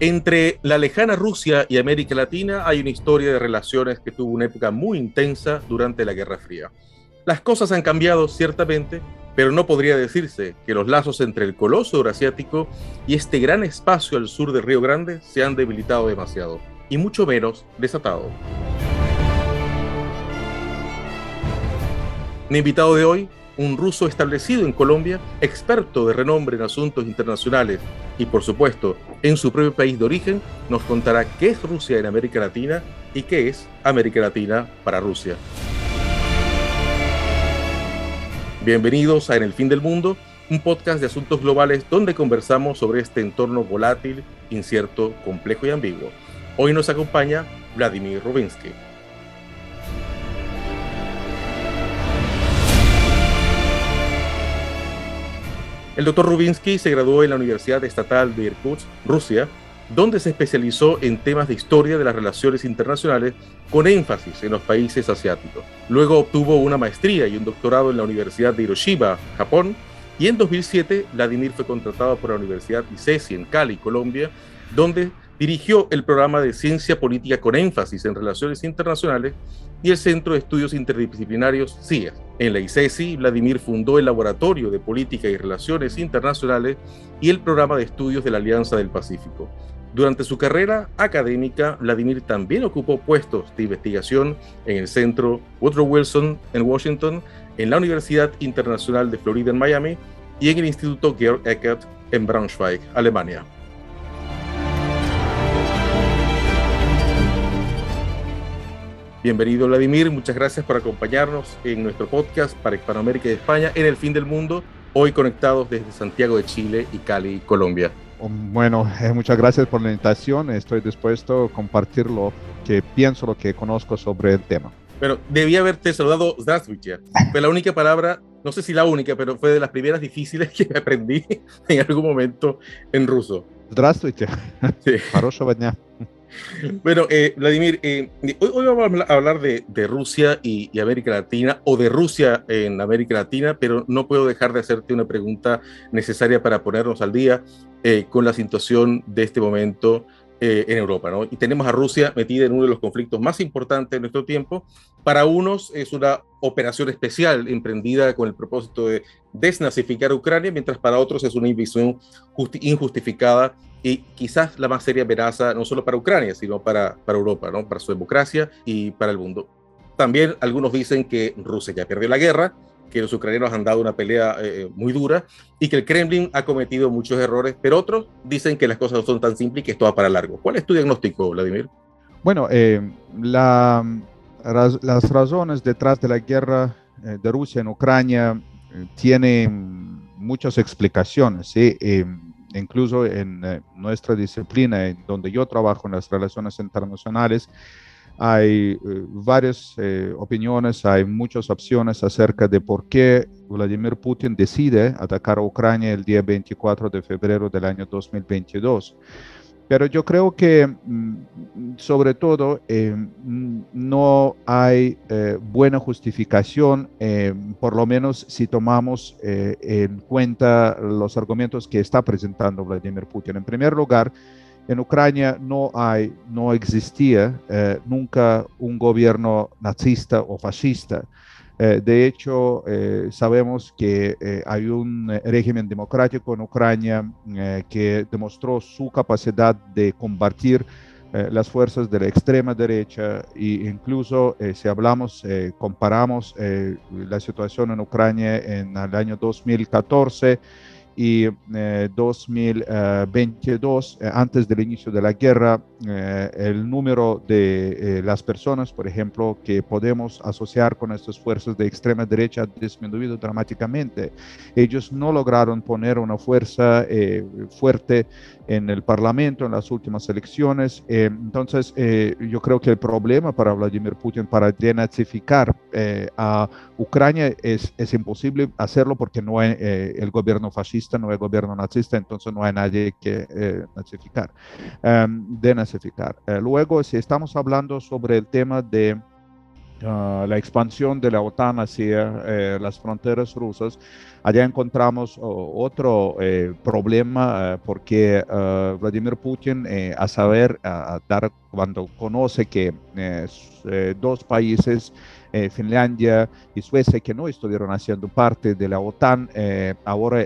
Entre la lejana Rusia y América Latina hay una historia de relaciones que tuvo una época muy intensa durante la Guerra Fría. Las cosas han cambiado ciertamente, pero no podría decirse que los lazos entre el coloso eurasiático y este gran espacio al sur del Río Grande se han debilitado demasiado, y mucho menos desatado. Mi invitado de hoy un ruso establecido en Colombia, experto de renombre en asuntos internacionales y por supuesto en su propio país de origen, nos contará qué es Rusia en América Latina y qué es América Latina para Rusia. Bienvenidos a En el Fin del Mundo, un podcast de asuntos globales donde conversamos sobre este entorno volátil, incierto, complejo y ambiguo. Hoy nos acompaña Vladimir Rubinsky. El doctor Rubinsky se graduó en la Universidad Estatal de Irkutsk, Rusia, donde se especializó en temas de historia de las relaciones internacionales con énfasis en los países asiáticos. Luego obtuvo una maestría y un doctorado en la Universidad de Hiroshima, Japón, y en 2007 Vladimir fue contratado por la Universidad ICESI en Cali, Colombia, donde Dirigió el programa de Ciencia Política con énfasis en Relaciones Internacionales y el Centro de Estudios Interdisciplinarios CIA. En la ICESI, Vladimir fundó el Laboratorio de Política y Relaciones Internacionales y el Programa de Estudios de la Alianza del Pacífico. Durante su carrera académica, Vladimir también ocupó puestos de investigación en el Centro Woodrow Wilson en Washington, en la Universidad Internacional de Florida en Miami y en el Instituto Georg Eckert en Braunschweig, Alemania. Bienvenido Vladimir, muchas gracias por acompañarnos en nuestro podcast para Hispanoamérica y España en el fin del mundo, hoy conectados desde Santiago de Chile y Cali, Colombia. Bueno, eh, muchas gracias por la invitación, estoy dispuesto a compartir lo que pienso, lo que conozco sobre el tema. Pero debía haberte saludado Zdravstvuyte, fue la única palabra, no sé si la única, pero fue de las primeras difíciles que aprendí en algún momento en ruso. Здравствуйте. Sí. Bueno, eh, Vladimir, eh, hoy, vamos a hablar de, Rusia y, América Latina, o de Rusia en América Latina, pero no puedo dejar de hacerte una pregunta necesaria para ponernos al día eh, con la situación de este momento en Europa. ¿no? Y tenemos a Rusia metida en uno de los conflictos más importantes de nuestro tiempo. Para unos es una operación especial emprendida con el propósito de desnazificar Ucrania, mientras para otros es una invasión injustificada y quizás la más seria amenaza no solo para Ucrania, sino para, para Europa, ¿no? para su democracia y para el mundo. También algunos dicen que Rusia ya perdió la guerra, que los ucranianos han dado una pelea eh, eh, muy dura y que el Kremlin ha cometido muchos errores, pero otros dicen que las cosas no son tan simples y que esto va para largo. ¿Cuál es tu diagnóstico, Vladimir? Bueno, eh, la, las razones detrás de la guerra de Rusia en Ucrania tienen muchas explicaciones. ¿sí? Incluso en eh, nuestra disciplina, en donde yo trabajo en las relaciones internacionales, hay eh, varias eh, opiniones, hay muchas opciones acerca de por qué Vladimir Putin decide atacar a Ucrania el día 24 de febrero del año 2022. Pero yo creo que mm, sobre todo eh, mm, no hay eh, buena justificación, eh, por lo menos si tomamos en cuenta los argumentos que está presentando Vladimir Putin. En primer lugar, en Ucrania no hay, no existía nunca un gobierno nazista o fascista. Eh, de hecho, eh, sabemos que eh, hay un régimen democrático en Ucrania que demostró su capacidad de combatir las fuerzas de la extrema derecha e incluso si hablamos, comparamos la situación en Ucrania en el año 2014 y 2022, antes del inicio de la guerra, eh, el número de eh, las personas, por ejemplo, que podemos asociar con estas fuerzas de extrema derecha ha disminuido dramáticamente. Ellos no lograron poner una fuerza eh, fuerte en el Parlamento en las últimas elecciones. entonces, yo creo que el problema para Vladimir Putin para denazificar a Ucrania es, es, imposible hacerlo porque no hay el gobierno fascista, no hay gobierno nazista, entonces no hay nadie que nazificar. Um, eh, luego, si estamos hablando sobre el tema de ah, la expansión de la OTAN hacia eh, las fronteras rusas, allá encontramos otro eh, problema eh, porque Vladimir Putin, a saber, a dar, cuando conoce que dos países, Finlandia y Suecia, que no estuvieron haciendo parte de la OTAN, ahora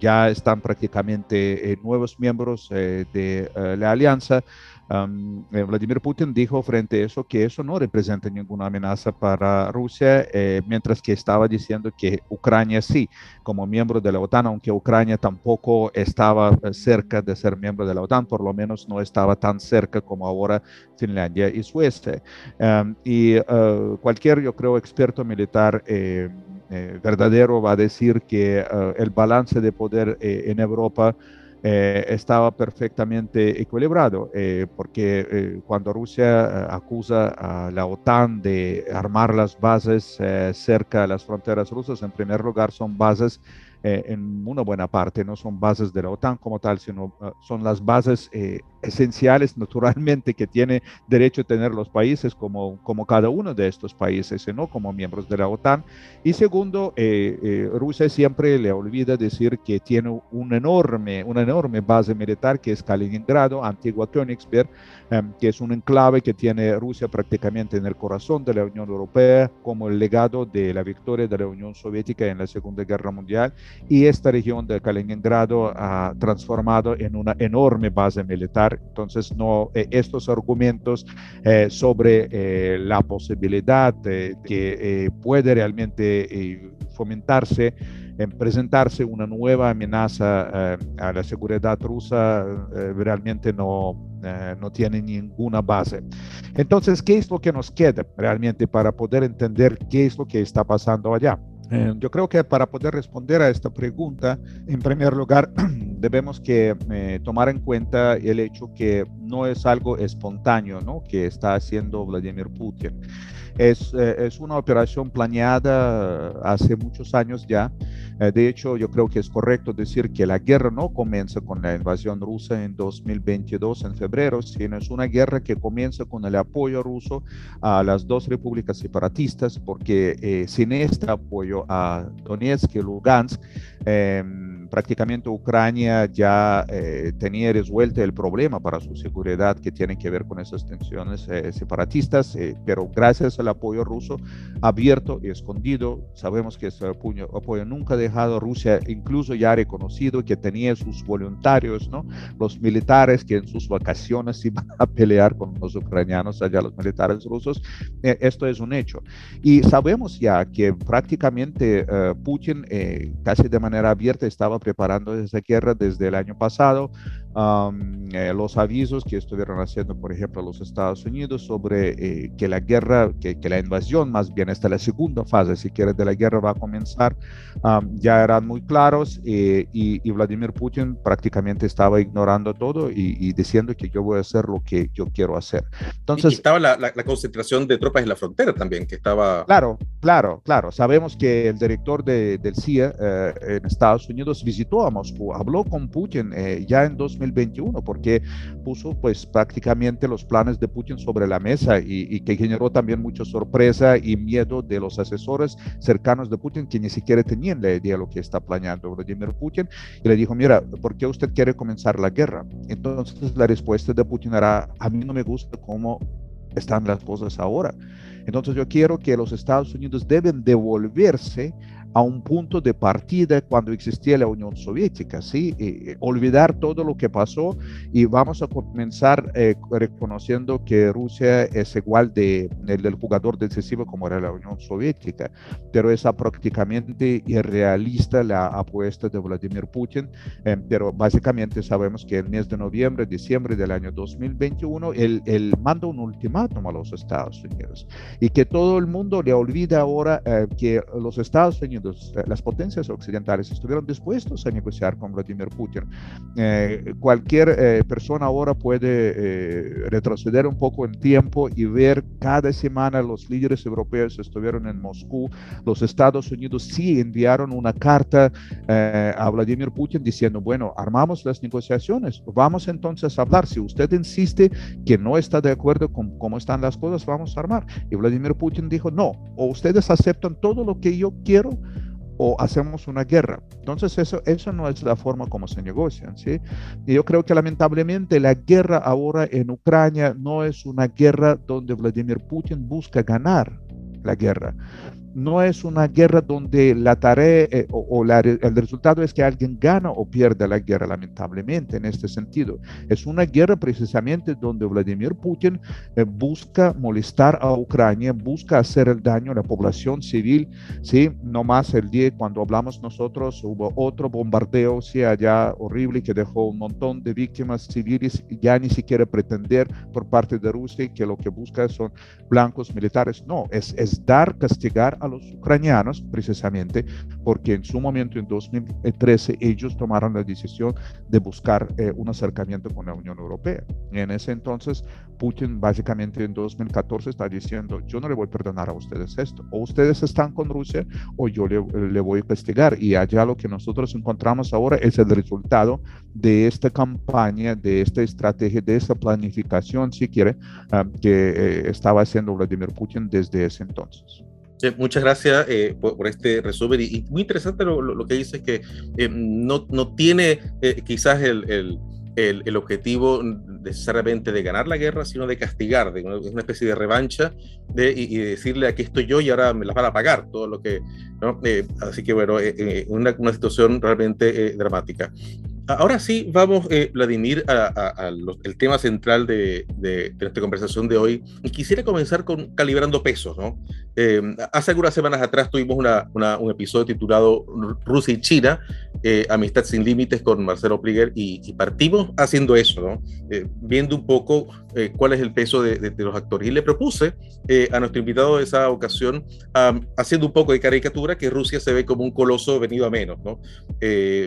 ya están prácticamente nuevos miembros de la alianza, eh, Vladimir Putin dijo frente a eso que eso no representa ninguna amenaza para Rusia, eh, mientras que estaba diciendo que Ucrania sí, como miembro de la OTAN, aunque Ucrania tampoco estaba eh, cerca de ser miembro de la OTAN, por lo menos no estaba tan cerca como ahora Finlandia y Suecia. y cualquier, yo creo, experto militar verdadero va a decir que el balance de poder en Europa eh, estaba perfectamente equilibrado, eh, porque eh, cuando Rusia acusa a la OTAN de armar las bases cerca de las fronteras rusas, en primer lugar son bases en una buena parte, no son bases de la OTAN como tal, sino son las bases esenciales naturalmente que tiene derecho a tener los países como, como cada uno de estos países, no como miembros de la OTAN. Y segundo, eh, eh, Rusia siempre le olvida decir que tiene una enorme, una enorme base militar que es Kaliningrado, antigua Königsberg, em, que es un enclave que tiene Rusia prácticamente en el corazón de la Unión Europea como el legado de la victoria de la Unión Soviética en la Segunda Guerra Mundial. Y esta región de Kaliningrado ha transformado en una enorme base militar entonces, no, eh, estos argumentos eh, sobre eh, la posibilidad de que puede realmente fomentarse, presentarse una nueva amenaza a la seguridad rusa realmente no, no tiene ninguna base. Entonces, ¿qué es lo que nos queda realmente para poder entender qué es lo que está pasando allá? Eh, yo creo que para poder responder a esta pregunta, en primer lugar, debemos que eh, tomar en cuenta el hecho que no es algo espontáneo ¿no? que está haciendo Vladimir Putin. Es, eh, es una operación planeada hace muchos años ya. Eh, de hecho, yo creo que es correcto decir que la guerra no comienza con la invasión rusa en 2022, en febrero, sino es una guerra que comienza con el apoyo ruso a las dos repúblicas separatistas, porque eh, sin este apoyo a Donetsk y Lugansk, em, prácticamente Ucrania ya eh, tenía resuelto el problema para su seguridad que tiene que ver con esas tensiones eh, separatistas, eh, pero gracias al apoyo ruso abierto y escondido, sabemos que ese apoyo, apoyo, nunca ha dejado Rusia, incluso ya ha reconocido que tenía sus voluntarios, ¿no? los militares que en sus vacaciones iban a pelear con los ucranianos, allá los militares rusos, esto es un hecho. Y sabemos ya que prácticamente Putin casi de manera abierta estaba preparando esa guerra desde el año pasado. Eh, los avisos que estuvieron haciendo, por ejemplo, los Estados Unidos sobre eh, que la guerra, que, que, la invasión, más bien hasta la segunda fase, si quieres, de la guerra va a comenzar, ya eran muy claros eh, y, Vladimir Putin prácticamente estaba ignorando todo y, diciendo que yo voy a hacer lo que yo quiero hacer. Entonces, estaba la, la, concentración de tropas en la frontera también, que estaba... Claro, claro, claro. Sabemos que el director de, del CIA en Estados Unidos visitó a Moscú, habló con Putin ya en 2000 2021, porque puso pues prácticamente los planes de Putin sobre la mesa y, que generó también mucha sorpresa y miedo de los asesores cercanos de Putin que ni siquiera tenían la idea de lo que está planeando Vladimir Putin y le dijo, mira, ¿por qué usted quiere comenzar la guerra? Entonces la respuesta de Putin era, a mí no me gusta cómo están las cosas ahora. Entonces yo quiero que los Estados Unidos deben devolverse a un punto de partida cuando existía la Unión Soviética, ¿sí? Eh, olvidar todo lo que pasó y vamos a comenzar eh, reconociendo que Rusia es igual de, el del jugador decisivo como era la Unión Soviética, pero es prácticamente irrealista la apuesta de Vladimir Putin, eh, pero básicamente sabemos que el mes de noviembre, diciembre del año 2021, él, él manda un ultimátum a los Estados Unidos y que todo el mundo le olvida ahora que los Estados Unidos eh, las potencias occidentales estuvieron dispuestos a negociar con Vladimir Putin. Eh, cualquier eh, persona ahora puede retroceder un poco en tiempo y ver cada semana los líderes europeos estuvieron en Moscú. Los Estados Unidos sí enviaron una carta a Vladimir Putin diciendo, bueno, armamos las negociaciones, vamos entonces a hablar. Si usted insiste que no está de acuerdo con cómo están las cosas, vamos a armar. Y Vladimir Putin dijo, no, o ustedes aceptan todo lo que yo quiero o hacemos una guerra. Entonces eso, eso no es la forma como se negocian, ¿sí? Y yo creo que lamentablemente la guerra ahora en Ucrania no es una guerra donde Vladimir Putin busca ganar la guerra no es una guerra donde la tarea eh, o, el resultado es que alguien gana o pierde la guerra, lamentablemente, en este sentido. Es una guerra precisamente donde Vladimir Putin eh, busca molestar a Ucrania, busca hacer el daño a la población civil, ¿sí? No más el día cuando hablamos nosotros hubo otro bombardeo, sí, allá horrible que dejó un montón de víctimas civiles, ya ni siquiera pretender por parte de Rusia que lo que busca son blancos militares. No, es, es dar, castigar los ucranianos precisamente porque en su momento, en 2013, ellos tomaron la decisión de buscar eh, un acercamiento con la Unión Europea. Y en ese entonces, Putin básicamente en 2014 está diciendo, yo no le voy a perdonar a ustedes esto, o ustedes están con Rusia o yo le, le voy a castigar. Y allá lo que nosotros encontramos ahora es el resultado de esta campaña, de esta estrategia, de esta planificación, si quiere, ah, que eh, estaba haciendo Vladimir Putin desde ese entonces muchas gracias eh, por, este resumen y, muy interesante lo, que dice que eh, no, no, tiene eh, quizás el, el, el, objetivo necesariamente de ganar la guerra, sino de castigar, de una, especie de revancha de, y, decirle aquí estoy yo y ahora me las van a pagar todo lo que... así que bueno, una, una situación realmente dramática. Ahora sí, vamos, eh, Vladimir, al tema central de, nuestra conversación de hoy. Quisiera comenzar con calibrando pesos. ¿no? Eh, hace algunas semanas atrás tuvimos un episodio titulado Rusia y China, eh, Amistad sin Límites con Marcelo Plieger, y, partimos haciendo eso, ¿no? viendo un poco cuál es el peso de, los actores. Y le propuse a nuestro invitado de esa ocasión, haciendo un poco de caricatura, que Rusia se ve como un coloso venido a menos, ¿no?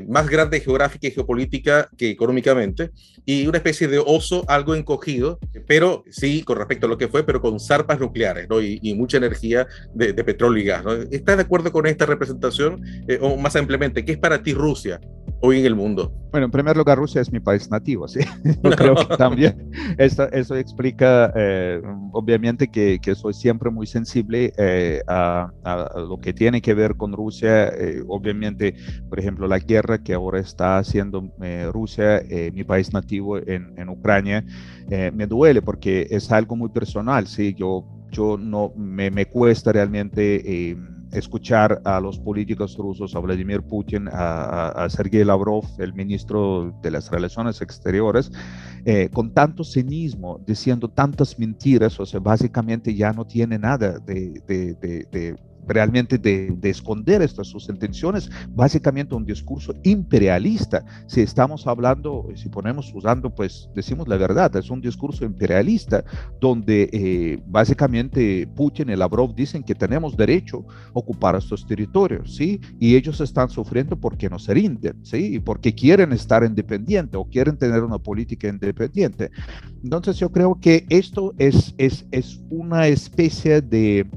más grande geográfica y geopolítica política que económicamente, y una especie de oso algo encogido, pero sí con respecto a lo que fue, pero con zarpas nucleares ¿no? y, mucha energía de, petróleo y gas. ¿no? ¿Estás de acuerdo con esta representación? Eh, o más simplemente, ¿qué es para ti Rusia hoy en el mundo? Bueno, en primer lugar, Rusia es mi país nativo, ¿sí? Yo creo que también eso, eso explica, eh, obviamente, que, que, soy siempre muy sensible eh, a, a, lo que tiene que ver con Rusia. obviamente, por ejemplo, la guerra que ahora está haciendo eh, Rusia, eh, mi país nativo en, Ucrania, eh, me duele porque es algo muy personal, ¿sí? Yo, yo no, me, me cuesta realmente escuchar a los políticos rusos, a Vladimir Putin, a, Sergei Lavrov, el ministro de las Relaciones Exteriores, con tanto cinismo, diciendo tantas mentiras, o sea, básicamente ya no tiene nada de, realmente de, esconder estas sus intenciones, básicamente un discurso imperialista. Si estamos hablando, si ponemos usando, pues decimos la verdad, es un discurso imperialista donde eh, básicamente Putin y Lavrov dicen que tenemos derecho a ocupar estos territorios, ¿sí? Y ellos están sufriendo porque no se rinden, ¿sí? Y porque quieren estar independientes o quieren tener una política independiente. Entonces yo creo que esto es, es, es una especie de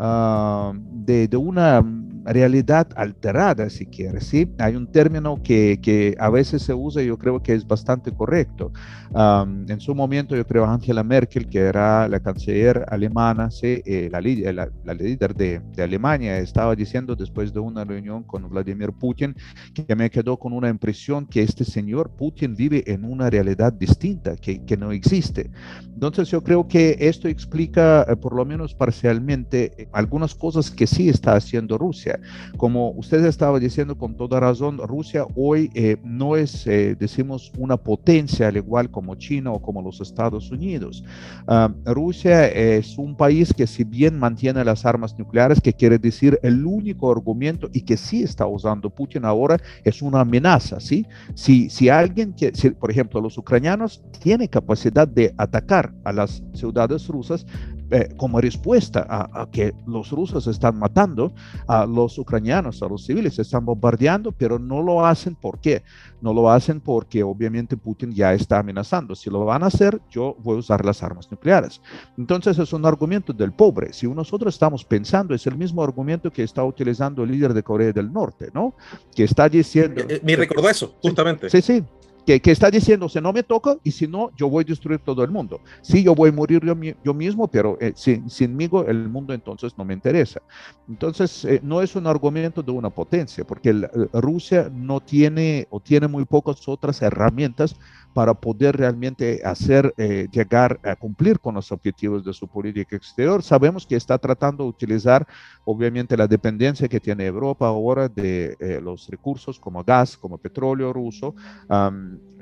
uh, de, de, una realidad alterada, si quieres. ¿sí? Hay un término que, que, a veces se usa y yo creo que es bastante correcto. en su momento, yo creo Angela Merkel, que era la canciller alemana, ¿sí? Eh, la, la, líder de, de, Alemania, estaba diciendo después de una reunión con Vladimir Putin que me quedó con una impresión que este señor Putin vive en una realidad distinta, que, que no existe. Entonces yo creo que esto explica, eh, por lo menos parcialmente, eh, algunas cosas que sí está haciendo Rusia. Como usted estaba diciendo con toda razón, Rusia hoy eh, no es, eh, decimos, una potencia al igual como China o como los Estados Unidos. Ah, Rusia es un país que si bien mantiene las armas nucleares, que quiere decir el único argumento y que sí está usando Putin ahora es una amenaza, ¿sí? Si, si alguien, que, por ejemplo, los ucranianos tienen capacidad de atacar a las ciudades rusas, eh, como respuesta a, que los rusos están matando a los ucranianos, a los civiles, están bombardeando, pero no lo hacen. ¿Por qué? No lo hacen porque obviamente Putin ya está amenazando. Si lo van a hacer, yo voy a usar las armas nucleares. Entonces es un argumento del pobre. Si nosotros estamos pensando, es el mismo argumento que está utilizando el líder de Corea del Norte, ¿no? Que está diciendo... Eh, eh, me recordó eso, justamente. Sí, sí que, que, está diciendo, si no me toca y si no, yo voy a destruir todo el mundo. Sí, yo voy a morir yo, yo mismo, pero eh, sin, sinmigo el mundo entonces no me interesa. Entonces, eh, no es un argumento de una potencia, porque el, Rusia no tiene o tiene muy pocas otras herramientas para poder realmente hacer eh, llegar a cumplir con los objetivos de su política exterior. Sabemos que está tratando de utilizar, obviamente, la dependencia que tiene Europa ahora de eh, los recursos como gas, como petróleo ruso.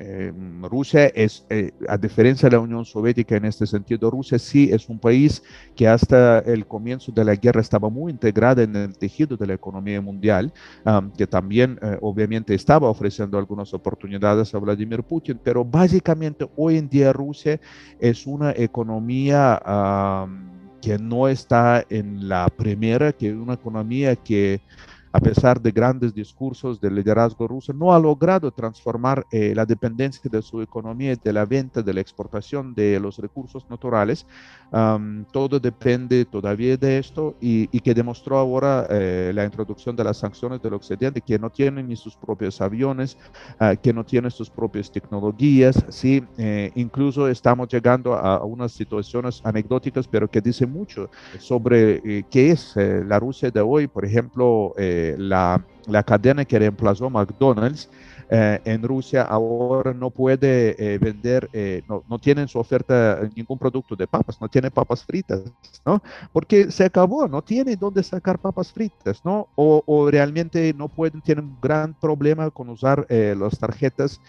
Eh, Rusia es, a diferencia de la Unión Soviética en este sentido, Rusia sí es un país que hasta el comienzo de la guerra estaba muy integrada en el tejido de la economía mundial, que también obviamente estaba ofreciendo algunas oportunidades a Vladimir Putin, pero básicamente hoy en día Rusia es una economía que no está en la primera, que es una economía que a pesar de grandes discursos del liderazgo ruso, no ha logrado transformar eh, la dependencia de su economía de la venta, de la exportación de los recursos naturales. todo depende todavía de esto y, que demostró ahora eh, la introducción de las sanciones del occidente, que no tienen ni sus propios aviones, ah, que no tienen sus propias tecnologías. Sí, eh, incluso estamos llegando a, unas situaciones anecdóticas, pero que dice mucho sobre qué es la Rusia de hoy. Por ejemplo, la, la cadena que reemplazó McDonald's eh, en Rusia ahora no puede eh, vender, eh, no, no tiene en su oferta ningún producto de papas, no tiene papas fritas, ¿no? Porque se acabó, no tiene dónde sacar papas fritas, ¿no? O, o realmente no pueden, tienen un gran problema con usar las tarjetas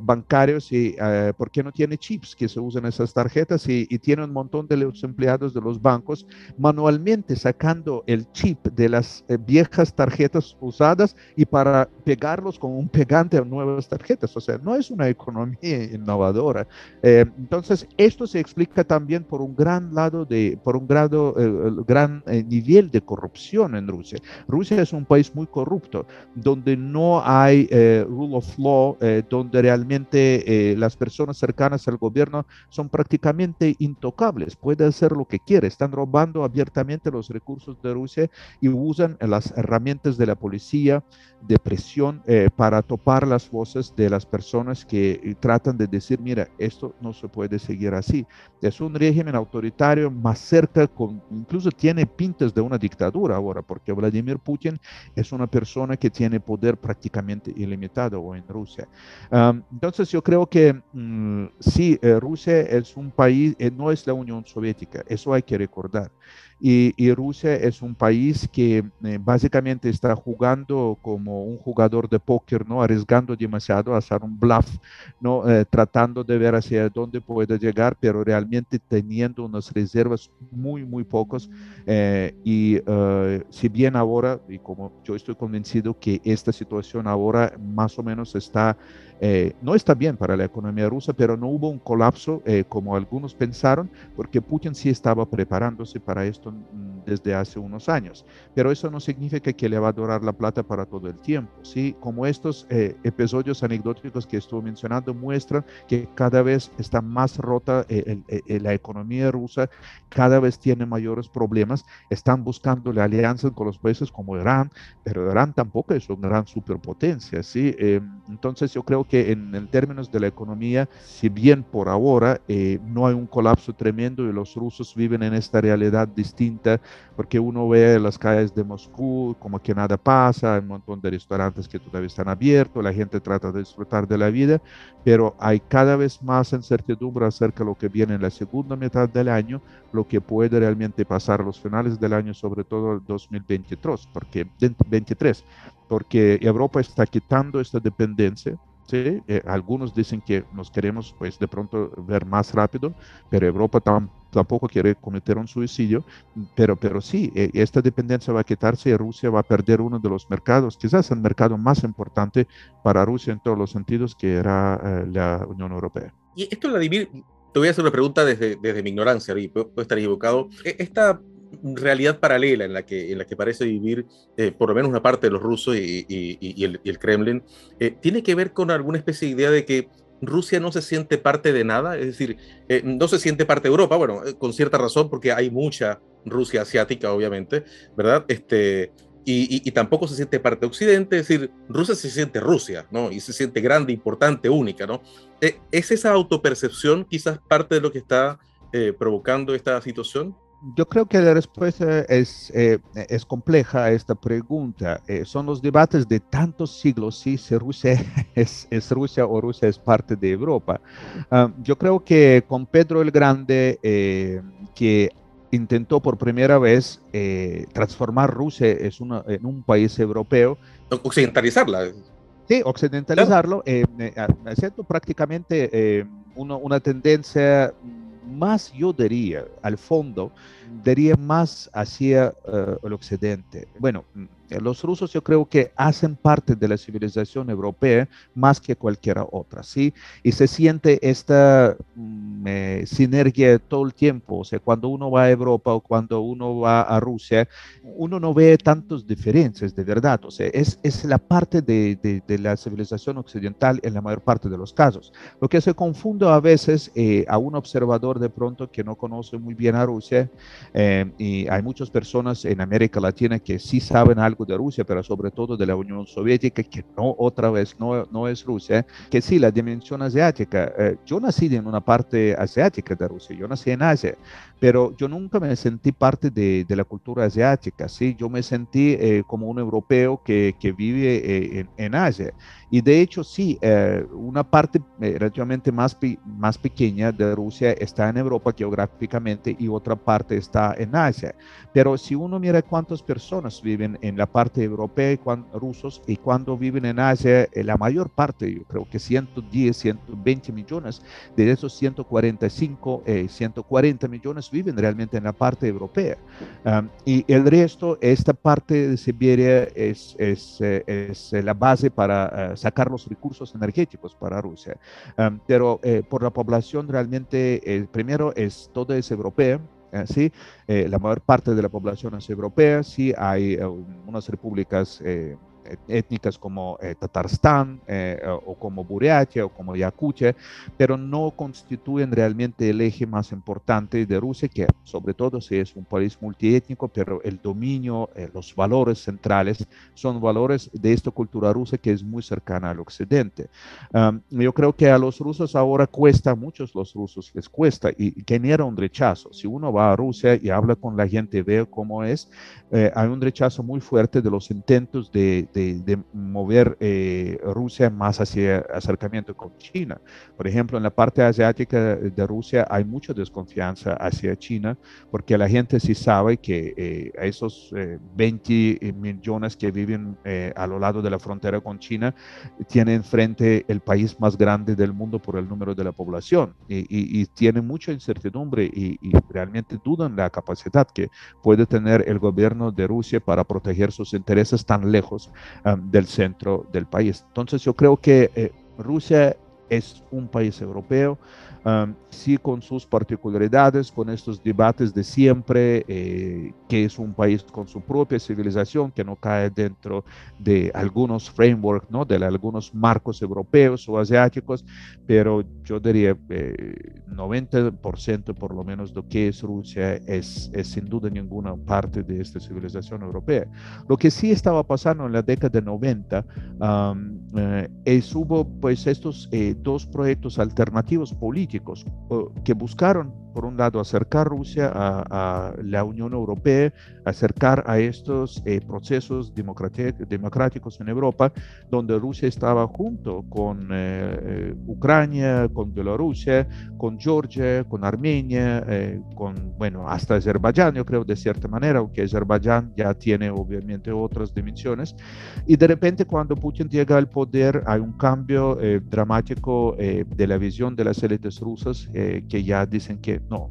bancarios y porque no tiene chips que se usan esas tarjetas y, y tiene un montón de los empleados de los bancos manualmente sacando el chip de las viejas tarjetas usadas y para pegarlos con un pegante nuevas tarjetas. O sea, no es una economía innovadora. Eh, entonces, esto se explica también por un gran lado de, por un grado, eh, gran eh, nivel de corrupción en Rusia. Rusia es un país muy corrupto, donde no hay rule of law, donde realmente las personas cercanas al gobierno son prácticamente intocables, puede hacer lo que quiere, están robando abiertamente los recursos de Rusia y usan las herramientas de la policía de presión para topar las voces de las personas que eh, tratan de decir, mira, esto no se puede seguir así. Es un régimen autoritario más cerca, con, incluso tiene pintas de una dictadura ahora, porque Vladimir Putin es una persona que tiene poder prácticamente ilimitado en Rusia. Entonces yo creo que mm, sí, eh, Rusia es un país, eh, no es la Unión Soviética, eso hay que recordar. Y, Rusia es un país que eh, básicamente está jugando como un jugador de póker, ¿no? Arriesgando demasiado a hacer un bluff, ¿no? Eh, tratando de ver hacia dónde puede llegar, pero realmente teniendo unas reservas muy, muy pocos. Eh, y si bien ahora, y como yo estoy convencido que esta situación ahora más o menos está eh, no está bien para la economía rusa, pero no hubo un colapso eh, como algunos pensaron, porque Putin sí estaba preparándose para esto mm, desde hace unos años. Pero eso no significa que le va a durar la plata para todo el tiempo. ¿sí? Como estos eh, episodios anecdóticos que estuve mencionando muestran que cada vez está más rota la economía rusa, cada vez tiene mayores problemas, están buscando la alianza con los países como Irán, pero Irán tampoco es una gran superpotencia. ¿sí? entonces yo creo que en, términos de la economía, si bien por ahora eh, no hay un colapso tremendo y los rusos viven en esta realidad distinta, porque uno ve las calles de Moscú como que nada pasa, hay un montón de restaurantes que todavía están abiertos, la gente trata de disfrutar de la vida, pero hay cada vez más incertidumbre acerca de lo que viene en la segunda mitad del año, lo que puede realmente pasar los finales del año, sobre todo el 2023, porque, 23, porque Europa está quitando esta dependencia Sí, eh, algunos dicen que nos queremos pues de pronto ver más rápido, pero Europa tampoco quiere cometer un suicidio, pero, pero sí, eh, esta dependencia va a quitarse y Rusia va a perder uno de los mercados, quizás el mercado más importante para Rusia en todos los sentidos, que era eh, la Unión Europea. Y esto, Vladimir, te voy a hacer una pregunta desde, desde mi ignorancia, y puedo, estar equivocado. E, esta realidad paralela en la que, en la que parece vivir eh, por lo menos una parte de los rusos y, el, Kremlin, eh, tiene que ver con alguna especie de idea de que Rusia no se siente parte de nada, es decir, eh, no se siente parte de Europa, bueno, con cierta razón, porque hay mucha Rusia asiática, obviamente, ¿verdad? Este, y, tampoco se siente parte de Occidente, es decir, Rusia se siente Rusia, ¿no? Y se siente grande, importante, única, ¿no? Eh, ¿Es esa autopercepción quizás parte de lo que está eh, provocando esta situación? Yo creo que la respuesta es, eh, es compleja a esta pregunta. son los debates de tantos siglos si Rusia es, es, Rusia o Rusia es parte de Europa. Ah, yo creo que con Pedro el Grande, que intentó por primera vez eh, transformar Rusia es en un país europeo. Occidentalizarla. Sí, occidentalizarlo, eh, eh, haciendo prácticamente una tendencia más, yo diría, al fondo, diría más hacia el occidente. Bueno, eh, los rusos yo creo que hacen parte de la civilización europea más que cualquier otra, ¿sí? Y se siente esta mm, eh, sinergia todo el tiempo, o sea, cuando uno va a Europa o cuando uno va a Rusia, uno no ve tantas diferencias de verdad, o sea, es, es la parte de, de, la civilización occidental en la mayor parte de los casos. Lo que se confunde a veces eh, a un observador de pronto que no conoce muy bien a Rusia, y hay muchas personas en América Latina que sí saben algo de Rusia, pero sobre todo de la Unión Soviética, que no, otra vez, no, no es Rusia, que sí, la dimensión asiática. Eh, yo nací en una parte asiática de Rusia, yo nací en Asia, pero yo nunca me sentí parte de, de la cultura asiática, ¿sí? Yo me sentí eh, como un europeo que, que vive eh, en, en, Asia. Y de hecho, sí, una parte relativamente más, más pequeña de Rusia está en Europa geográficamente y otra parte está en Asia. Pero si uno mira cuántas personas viven en la parte europea y rusos y cuando viven en Asia, eh, la mayor parte, yo creo que 110, 120 millones de esos 145, 140 eh, millones viven realmente en la parte europea. y el resto, esta parte de Siberia es, es, eh, es la base para sacar los recursos energéticos para Rusia. pero por la población realmente, primero es toda es europea, eh, ¿sí? Eh, la mayor parte de la población es europea, sí hay eh, unas repúblicas étnicas como eh, Tatarstán eh, o como Buriatia o como Yakutia, pero no constituyen realmente el eje más importante de Rusia, que sobre todo si es un país multiétnico, pero el dominio, eh, los valores centrales son valores de esta cultura rusa que es muy cercana al occidente. yo creo que a los rusos ahora cuesta, muchos los rusos les cuesta y genera un rechazo. Si uno va a Rusia y habla con la gente, ve cómo es, hay un rechazo muy fuerte de los intentos de de, mover eh, Rusia más hacia acercamiento con China. Por ejemplo, en la parte asiática de Rusia hay mucha desconfianza hacia China porque la gente sí sabe que eh, esos 20 eh, millones que viven a lo lado de la frontera con China tienen frente el país más grande del mundo por el número de la población y, y, tienen mucha incertidumbre y, y realmente dudan la capacidad que puede tener el gobierno de Rusia para proteger sus intereses tan lejos del centro del país. Entonces yo creo que eh, Rusia es un país europeo, sí con sus particularidades, con estos debates de siempre, eh, que es un país con su propia civilización, que no cae dentro de algunos frameworks, ¿no? de algunos marcos europeos o asiáticos, pero yo diría eh, 90% por lo menos de lo que es Rusia es, es, sin duda ninguna parte de esta civilización europea. Lo que sí estaba pasando en la década de 90 eh, es hubo pues estos eh, dos proyectos alternativos políticos que buscaron por un lado, acercar Rusia a, la Unión Europea, acercar a estos eh, procesos democráticos en Europa, donde Rusia estaba junto con eh, eh, Ucrania, con Bielorrusia, con Georgia, con Armenia, con, bueno, hasta Azerbaiyán, yo creo, de cierta manera, aunque Azerbaiyán ya tiene obviamente otras dimensiones. Y de repente, cuando Putin llega al poder, hay un cambio dramático de la visión de las élites rusas que ya dicen que no,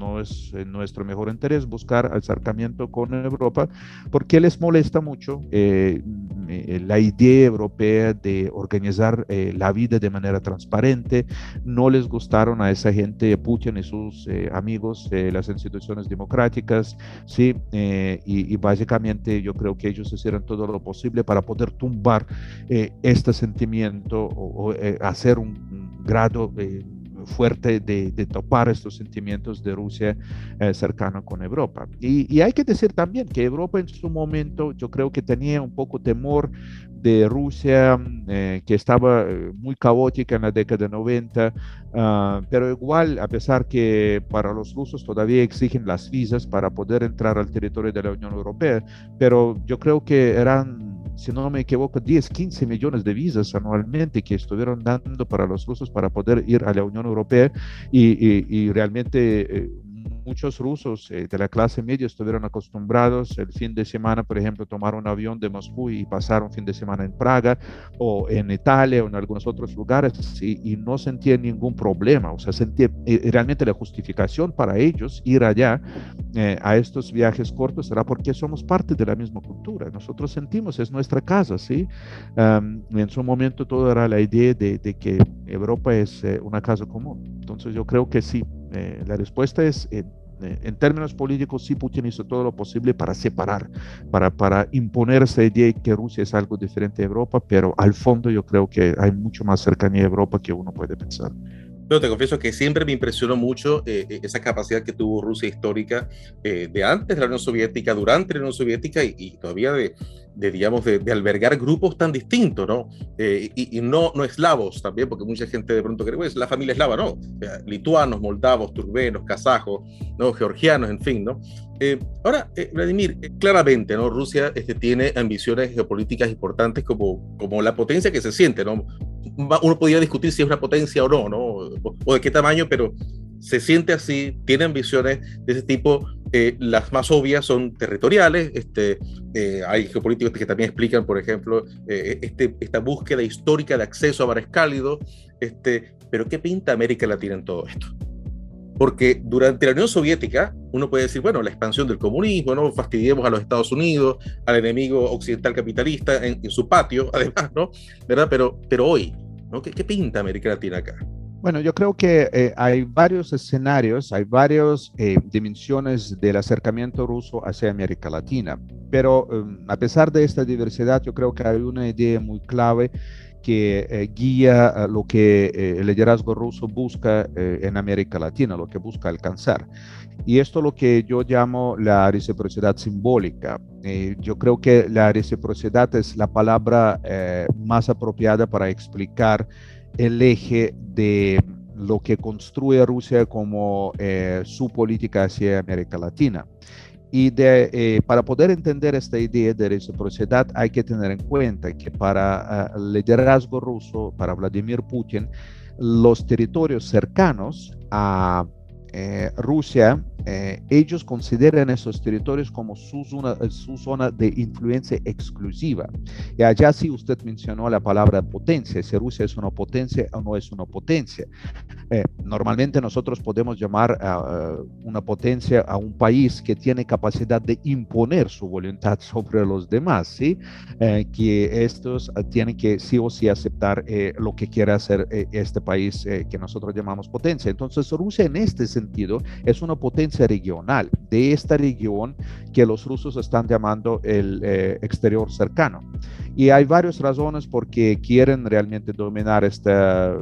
no es en nuestro mejor interés buscar acercamiento con Europa porque les molesta mucho eh, eh, la idea europea de organizar eh, la vida de manera transparente. No les gustaron a esa gente, Putin y sus amigos, las instituciones democráticas, ¿sí? Y, básicamente yo creo que ellos hicieron todo lo posible para poder tumbar este sentimiento o, hacer un, un grado fuerte de, topar estos sentimientos de Rusia eh, cercana con Europa. Y, y, hay que decir también que Europa en su momento yo creo que tenía un poco temor de Rusia, eh, que estaba eh, muy caótica en la década de 90, ah, pero igual, a pesar que para los rusos todavía exigen las visas para poder entrar al territorio de la Unión Europea, pero yo creo que eran si no me equivoco, 10, 15 millones de visas anualmente que estuvieron dando para los rusos para poder ir a la Unión Europea y, realmente eh, muchos rusos eh, de la clase media estuvieron acostumbrados el fin de semana, por ejemplo, tomar un avión de Moscú y pasar un fin de semana en Praga o en Italia o en algunos otros lugares y, no sentían ningún problema. O sea, sentía eh, realmente la justificación para ellos ir allá eh, a estos viajes cortos será porque somos parte de la misma cultura. Nosotros sentimos, es nuestra casa, ¿sí? en su momento todo era la idea de, de que Europa es una casa común. Entonces yo creo que sí, eh, la respuesta es, eh, eh, en términos políticos, sí Putin hizo todo lo posible para separar, para, para imponer esa idea de que Rusia es algo diferente de Europa, pero al fondo yo creo que hay mucho más cercanía a Europa que uno puede pensar. Pero te confieso que siempre me impresionó mucho esa capacidad que tuvo Rusia histórica de antes de la Unión Soviética, durante la Unión Soviética y todavía de, de digamos, de, albergar grupos tan distintos, ¿no? Eh, y, no, no eslavos también, porque mucha gente de pronto cree, pues la familia eslava, ¿no? lituanos, moldavos, turbenos, kazajos, ¿no? Georgianos, en fin, ¿no? Eh, ahora, eh, Vladimir, claramente, ¿no? Rusia este, tiene ambiciones geopolíticas importantes como, como la potencia que se siente, ¿no? Uno podría discutir si es una potencia o no, ¿no? o de qué tamaño, pero se siente así, tiene ambiciones de ese tipo. Eh, las más obvias son territoriales. Este, eh, hay geopolíticos que también explican, por ejemplo, eh, este, esta búsqueda histórica de acceso a mares cálidos. Este, pero ¿qué pinta América Latina en todo esto? Porque durante la Unión Soviética, uno puede decir, bueno, la expansión del comunismo, no fastidiemos a los Estados Unidos, al enemigo occidental capitalista en, su patio, además, ¿no? ¿Verdad? Pero, pero hoy, ¿no? ¿Qué, ¿Qué pinta América Latina acá? Bueno, yo creo que eh, hay varios escenarios, hay varias eh, dimensiones del acercamiento ruso hacia América Latina, pero em, a pesar de esta diversidad, yo creo que hay una idea muy clave que eh, guía lo que el liderazgo ruso busca en América Latina, lo que busca alcanzar. Y esto es lo que yo llamo la reciprocidad simbólica. yo creo que la reciprocidad es la palabra más apropiada para explicar el eje de lo que construye Rusia como eh, su política hacia América Latina. Y eh, para poder entender esta idea de reciprocidad hay que tener en cuenta que para el liderazgo ruso, para Vladimir Putin, los territorios cercanos a eh, Rusia eh, ellos consideran esos territorios como su zona, su zona de influencia exclusiva. Y allá sí usted mencionó la palabra potencia, si Rusia es una potencia o no es una potencia. Eh, normalmente nosotros podemos llamar a, una potencia a un país que tiene capacidad de imponer su voluntad sobre los demás, ¿sí? Eh, que estos tienen que sí o sí aceptar lo que quiera hacer este país que nosotros llamamos potencia. Entonces Rusia en este sentido es una potencia regional de esta región que los rusos están llamando el eh, exterior cercano. Y hay varias razones por qué quieren realmente dominar esta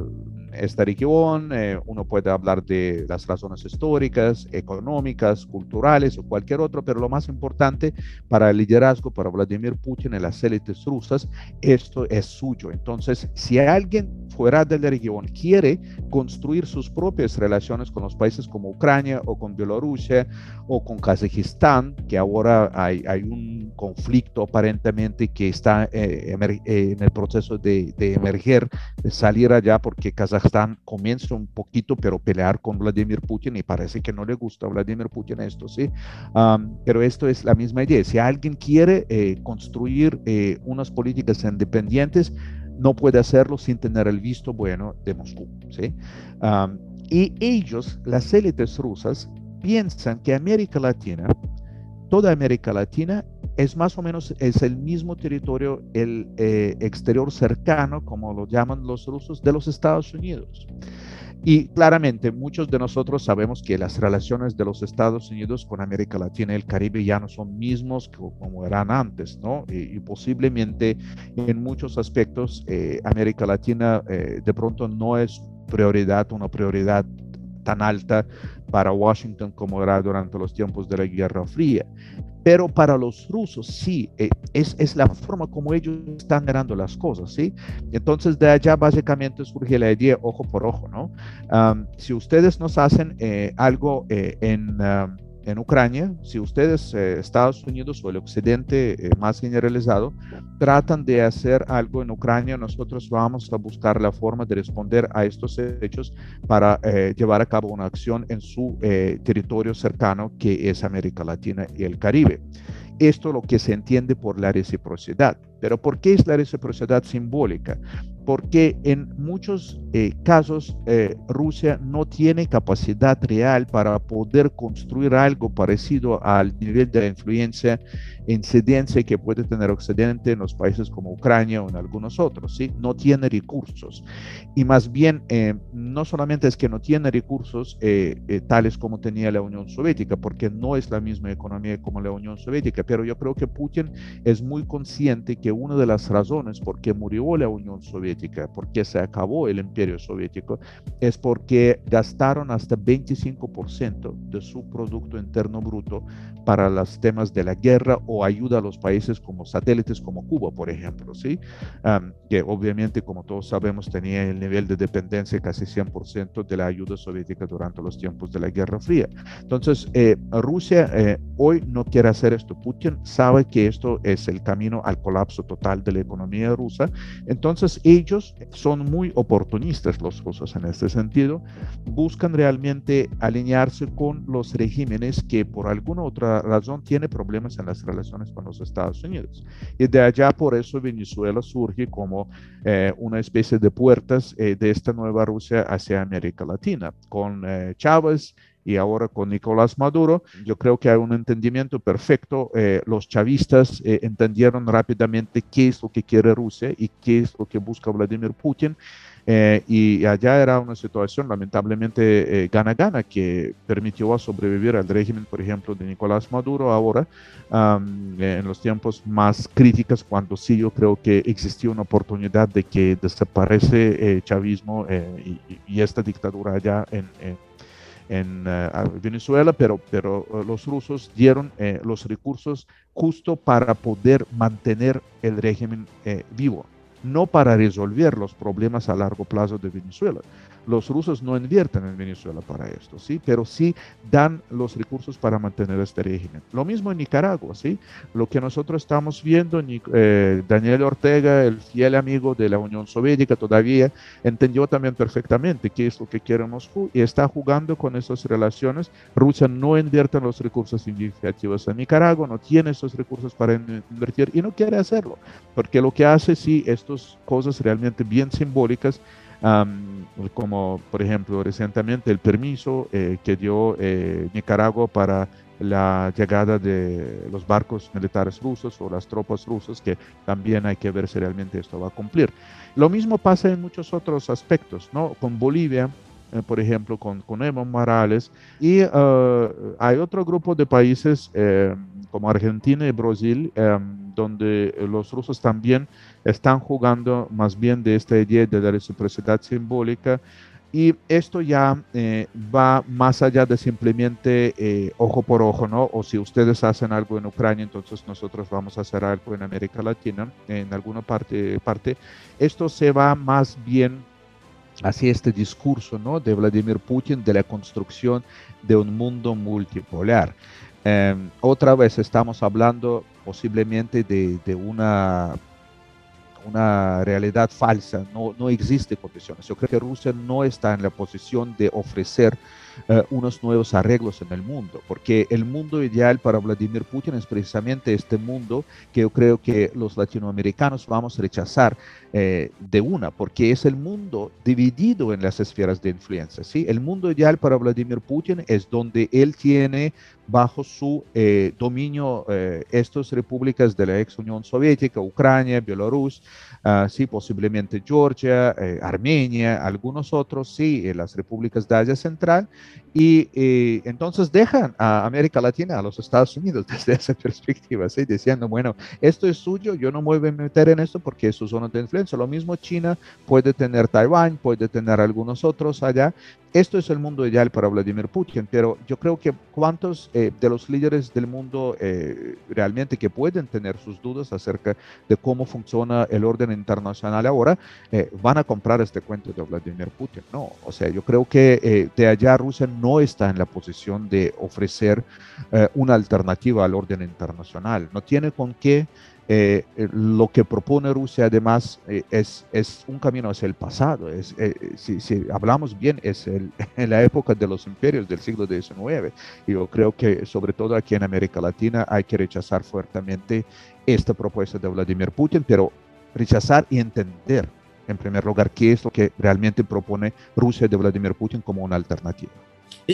esta región. Eh, uno puede hablar de las razones históricas, económicas, culturales o cualquier otro, pero lo más importante para el liderazgo, para Vladimir Putin y las élites rusas, esto es suyo. Entonces, si alguien fuera de la región quiere construir sus propias relaciones con los países como Ucrania o con Bielorrusia o con Kazajistán, que ahora hay, hay un conflicto aparentemente que está eh, eh, en el proceso de, de emerger, de salir allá porque Kazajistán están comienza un poquito, pero pelear con Vladimir Putin y parece que no le gusta a Vladimir Putin esto, ¿sí? pero esto es la misma idea. Si alguien quiere eh, construir eh, unas políticas independientes, no puede hacerlo sin tener el visto bueno de Moscú, ¿sí? y ellos, las élites rusas, piensan que América Latina, toda América Latina, es más o menos es el mismo territorio, el eh, exterior cercano, como lo llaman los rusos, de los Estados Unidos. Y claramente muchos de nosotros sabemos que las relaciones de los Estados Unidos con América Latina y el Caribe ya no son mismos como eran antes, ¿no? Y, posiblemente en muchos aspectos eh, América Latina eh, de pronto no es prioridad, una prioridad tan alta para Washington como era durante los tiempos de la Guerra Fría. Pero para los rusos sí, eh, es, es, la forma como ellos están ganando las cosas, ¿sí? Entonces de allá básicamente surge la idea ojo por ojo, ¿no? si ustedes nos hacen eh, algo eh, en en Ucrania, si ustedes, eh, Estados Unidos o el Occidente eh, más generalizado, tratan de hacer algo en Ucrania, nosotros vamos a buscar la forma de responder a estos hechos para eh, llevar a cabo una acción en su territorio cercano, que es América Latina y el Caribe. Esto es lo que se entiende por la reciprocidad. Pero ¿por qué es la reciprocidad simbólica? porque en muchos eh, casos eh, Rusia no tiene capacidad real para poder construir algo parecido al nivel de influencia incidencia que puede tener Occidente en los países como Ucrania o en algunos otros, ¿sí? No tiene recursos. Y más bien, eh, no solamente es que no tiene recursos eh, eh, tales como tenía la Unión Soviética, porque no es la misma economía como la Unión Soviética, pero yo creo que Putin es muy consciente que una de las razones por qué murió la Unión Soviética, por qué se acabó el imperio soviético, es porque gastaron hasta 25% de su Producto Interno Bruto para los temas de la guerra o ayuda a los países como satélites como Cuba, por ejemplo, ¿sí? que obviamente, como todos sabemos, tenía el nivel de dependencia casi 100% de la ayuda soviética durante los tiempos de la Guerra Fría. Entonces, eh, Rusia eh, hoy no quiere hacer esto. Putin sabe que esto es el camino al colapso total de la economía rusa. Entonces, ellos son muy oportunistas, los rusos en este sentido, buscan realmente alinearse con los regímenes que por alguna otra razón tienen problemas en las relaciones con los Estados Unidos. Y de allá por eso Venezuela surge como eh, una especie de puertas eh, de esta nueva Rusia hacia América Latina, con eh, Chávez y ahora con Nicolás Maduro. Yo creo que hay un entendimiento perfecto. los chavistas entendieron rápidamente qué es lo que quiere Rusia y qué es lo que busca Vladimir Putin eh, y allá era una situación lamentablemente eh, gana-gana que permitió sobrevivir al régimen, por ejemplo, de Nicolás Maduro ahora, en los tiempos más críticos, cuando sí yo creo que existió una oportunidad de que desaparece el eh, chavismo y, esta dictadura allá en, en Venezuela, pero, pero los rusos dieron los recursos justo para poder mantener el régimen vivo no para resolver los problemas a largo plazo de Venezuela. Los rusos no invierten en Venezuela para esto, ¿sí? Pero sí dan los recursos para mantener este régimen. Lo mismo en Nicaragua, ¿sí? Lo que nosotros estamos viendo, eh, Daniel Ortega, el fiel amigo de la Unión Soviética todavía, entendió también perfectamente qué es lo que quiere Moscú y está jugando con esas relaciones. Rusia no invierte los recursos significativos en Nicaragua, no tiene esos recursos para invertir y no quiere hacerlo, porque lo que hace sí estas cosas realmente bien simbólicas como por ejemplo recientemente el permiso eh, que dio eh, Nicaragua para la llegada de los barcos militares rusos o las tropas rusas, que también hay que ver si realmente esto va a cumplir. Lo mismo pasa en muchos otros aspectos, ¿no? Con Bolivia, eh, por ejemplo, con, con Evo Morales, y hay otro grupo de países como Argentina y Brasil, donde los rusos también están jugando más bien de esta idea de la reciprocidad simbólica y esto ya eh, va más allá de simplemente eh, ojo por ojo, ¿no? O si ustedes hacen algo en Ucrania, entonces nosotros vamos a hacer algo en América Latina, en alguna parte. parte. Esto se va más bien hacia este discurso, ¿no? De Vladimir Putin de la construcción de un mundo multipolar. Em, otra vez estamos hablando posiblemente de, de una una realidad falsa, no, no existe condiciones. Yo creo que Rusia no está en la posición de ofrecer eh, unos nuevos arreglos en el mundo, porque el mundo ideal para Vladimir Putin es precisamente este mundo que yo creo que los latinoamericanos vamos a rechazar eh, de una, porque es el mundo dividido en las esferas de influencia. ¿sí? El mundo ideal para Vladimir Putin es donde él tiene bajo su eh, dominio estas repúblicas de la ex Unión Soviética, Ucrania, Bielorrusia, ah, sí, posiblemente Georgia, eh, Armenia, algunos otros, sí, las repúblicas de Asia Central, y eh, entonces dejan a América Latina, a los Estados Unidos desde esa perspectiva, ¿sí? diciendo, bueno, esto es suyo, yo no me voy a meter en esto porque es su zona de influencia. Lo mismo China puede tener Taiwán, puede tener algunos otros allá. Esto es el mundo ideal para Vladimir Putin, pero yo creo que cuántos eh, de los líderes del mundo eh, realmente que pueden tener sus dudas acerca de cómo funciona el orden internacional ahora, van a comprar este cuento de Vladimir Putin. No, o sea, yo creo que de allá Rusia no está en la posición de ofrecer eh, una alternativa al orden internacional. No tiene con qué. Eh, lo que propone Rusia además eh, es, es un camino hacia el pasado. Es, si, si, hablamos bien, es el, en la época de los imperios del siglo XIX. Yo creo que sobre todo aquí en América Latina hay que rechazar fuertemente esta propuesta de Vladimir Putin, pero rechazar y entender en primer lugar qué es lo que realmente propone Rusia de Vladimir Putin como una alternativa.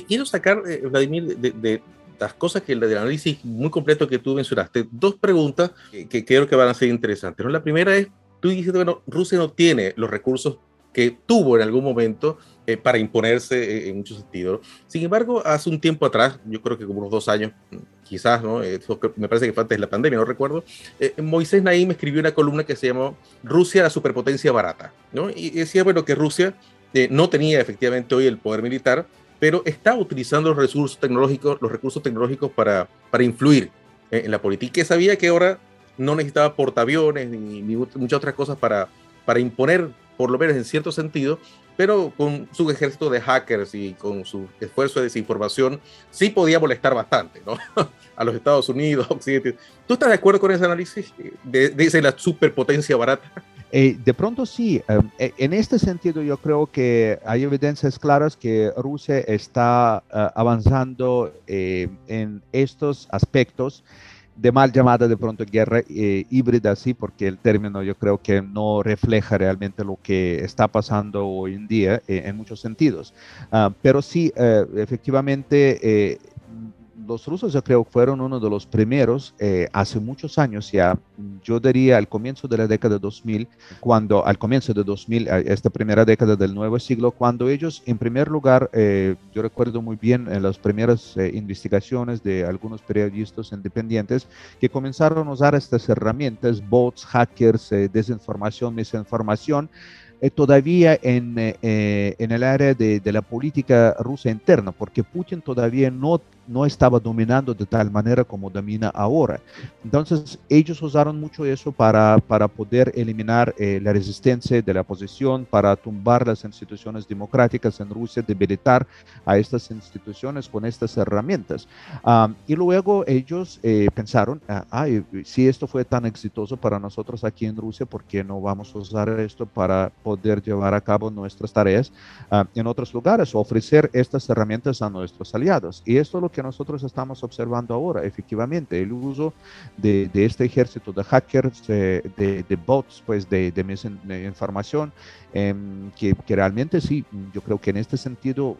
Quiero sacar, eh, Vladimir, de, las cosas que el del análisis muy completo que tú mencionaste, dos preguntas que, creo que van a ser interesantes. La primera es, tú dijiste, bueno, Rusia no tiene los recursos que tuvo en algún momento eh, para imponerse eh, en muchos sentidos. Sin embargo, hace un tiempo atrás, yo creo que como unos dos años, quizás, ¿no? me parece que fue antes de la pandemia, no recuerdo, Moisés Naim escribió una columna que se llamó Rusia, la superpotencia barata, ¿no? Y decía, bueno, que Rusia no tenía efectivamente hoy el poder militar, pero está utilizando los recursos tecnológicos, los recursos tecnológicos para, para influir en, la política. Que sabía que ahora no necesitaba portaaviones ni, muchas otras cosas para, para imponer, por lo menos en cierto sentido, pero con su ejército de hackers y con su esfuerzo de desinformación, sí podía molestar bastante ¿no? a los Estados Unidos, Occidente. ¿Tú estás de acuerdo con ese análisis de, de la superpotencia barata? Eh, de pronto sí, em, e, en este sentido yo creo que hay evidencias claras que Rusia está eh, avanzando eh, en estos aspectos de mal llamada de pronto guerra híbrida, sí, porque el término yo creo que no refleja realmente lo que está pasando hoy en día en muchos sentidos. Ah, pero sí, efectivamente, los rusos yo creo fueron uno de los primeros eh, hace muchos años ya, yo diría al comienzo de la década de 2000, cuando al comienzo de 2000, esta primera década del nuevo siglo, cuando ellos en primer lugar, eh, yo recuerdo muy bien en las primeras eh, investigaciones de algunos periodistas independientes que comenzaron a usar estas herramientas, bots, hackers, desinformación, misinformación, todavía en, en, el área de, de, la política rusa interna, porque Putin todavía no no estaba dominando de tal manera como domina ahora. Entonces, ellos usaron mucho eso para, para poder eliminar eh, la resistencia de la oposición, para tumbar las instituciones democráticas en Rusia, debilitar a estas instituciones con estas herramientas. y luego ellos eh, pensaron, ah, si esto fue tan exitoso para nosotros aquí en Rusia, ¿por qué no vamos a usar esto para poder llevar a cabo nuestras tareas en otros lugares, ofrecer estas herramientas a nuestros aliados? Y esto lo que nosotros estamos observando ahora, efectivamente, el uso de, este ejército de hackers, de, de bots, pues de, de información, em, que, que, realmente sí, yo creo que en este sentido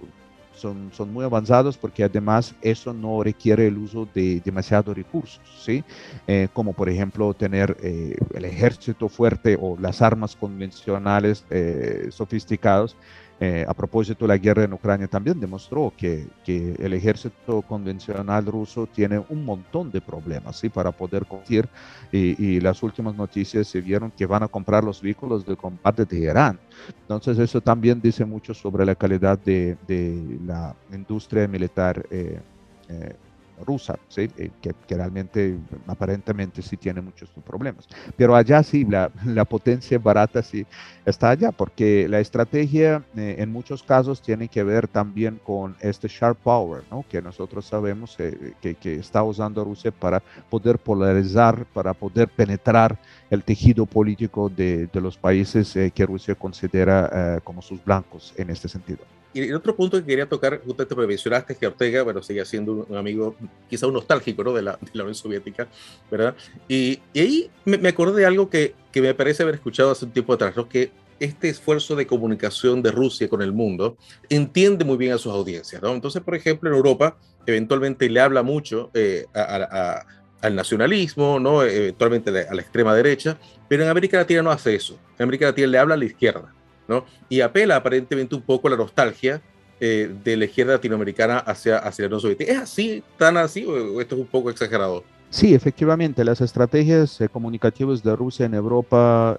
son, son muy avanzados porque además eso no requiere el uso de demasiados recursos, ¿sí? Eh, como por ejemplo tener eh, el ejército fuerte o las armas convencionales eh, sofisticados eh, a propósito, la guerra en Ucrania también demostró que, que, el ejército convencional ruso tiene un montón de problemas ¿sí? para poder combatir y, las últimas noticias se vieron que van a comprar los vehículos de combate de Irán. Entonces eso también dice mucho sobre la calidad de, de la industria militar eh, eh, rusa, ¿sí? Eh, que, realmente aparentemente sí tiene muchos problemas. Pero allá sí, la, la potencia barata sí está allá, porque la estrategia eh, en muchos casos tiene que ver también con este sharp power, ¿no? que nosotros sabemos eh, que, que, está usando Rusia para poder polarizar, para poder penetrar el tejido político de, de los países que Rusia considera como sus blancos en este sentido. Y el otro punto que quería tocar, justamente porque mencionaste es que Ortega, bueno, sigue siendo un amigo, quizá un nostálgico, ¿no? De la, de la Unión Soviética, ¿verdad? Y, y ahí me, me, acordé de algo que, que, me parece haber escuchado hace un tiempo atrás, ¿no? Que este esfuerzo de comunicación de Rusia con el mundo entiende muy bien a sus audiencias, ¿no? Entonces, por ejemplo, en Europa, eventualmente le habla mucho eh, a, a, al nacionalismo, ¿no? eventualmente a la extrema derecha, pero en América Latina no hace eso. En América Latina le habla a la izquierda, ¿no? y apela aparentemente un poco a la nostalgia eh, de la izquierda latinoamericana hacia, hacia la Unión. ¿Es así, tan así, o esto es un poco exagerado? Sí, efectivamente, las estrategias eh, comunicativas de Rusia en Europa,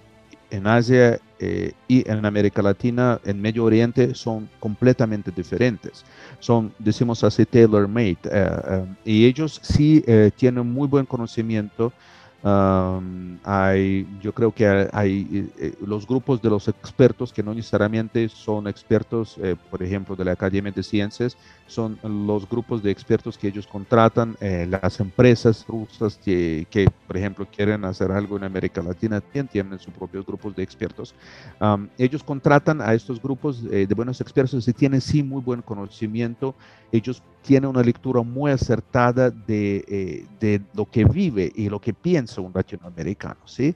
en Asia eh, y en América Latina, en Medio Oriente, son completamente diferentes. Son, decimos así, tailor-made. y ellos sí tienen muy buen conocimiento hay, yo creo que hay, eh, eh, los grupos de los expertos que no necesariamente son expertos, eh, por ejemplo, de la Academia de Ciencias, son los grupos de expertos que ellos contratan, las empresas rusas que, por ejemplo, quieren hacer algo en América Latina, también tienen sus propios grupos de expertos. ellos contratan a estos grupos de buenos expertos y tienen sí muy buen conocimiento. Ellos tienen una lectura muy acertada de, de lo que vive y lo que piensa un latinoamericano, ¿sí?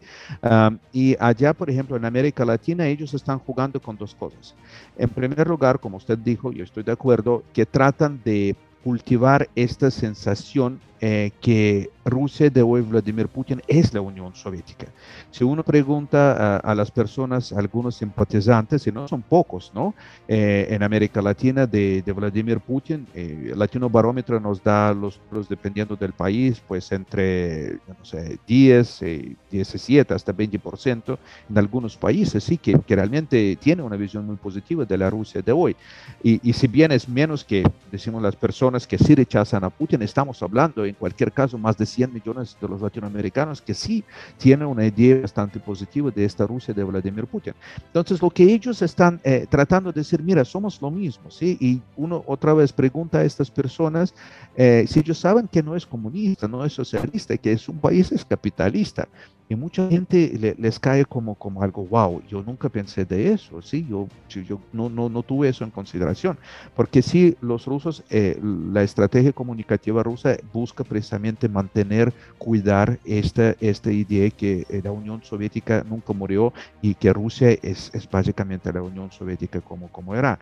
y allá, por ejemplo, en América Latina, ellos están jugando con dos cosas. En primer lugar, como usted dijo, yo estoy de acuerdo, que tratan de cultivar esta sensación eh, que Rusia de hoy, Vladimir Putin, es la Unión Soviética. Si uno pregunta a, las personas, algunos simpatizantes, y no son pocos, ¿no? Eh, en América Latina de, Vladimir Putin, eh, el Latino Barómetro nos da los, los, dependiendo del país, pues entre, no sé, 10, 17 hasta 20% en algunos países, sí, que, que, realmente tiene una visión muy positiva de la Rusia de hoy. Y, y si bien es menos que, decimos, las personas que sí rechazan a Putin, estamos hablando en cualquier caso más de 100 millones de los latinoamericanos que sí tienen una idea bastante positiva de esta Rusia de Vladimir Putin. Entonces, lo que ellos están eh, tratando de decir, mira, somos lo mismo, ¿sí? Y uno otra vez pregunta a estas personas eh, si ellos saben que no es comunista, no es socialista, que es un país es capitalista. Y mucha gente les cae como, como algo, wow, yo nunca pensé de eso, ¿sí? Yo, yo no, no, no tuve eso en consideración. Porque sí, los rusos, eh, la estrategia comunicativa rusa busca precisamente mantener, cuidar esta, esta idea que la Unión Soviética nunca murió y que Rusia es, es básicamente la Unión Soviética como, como era.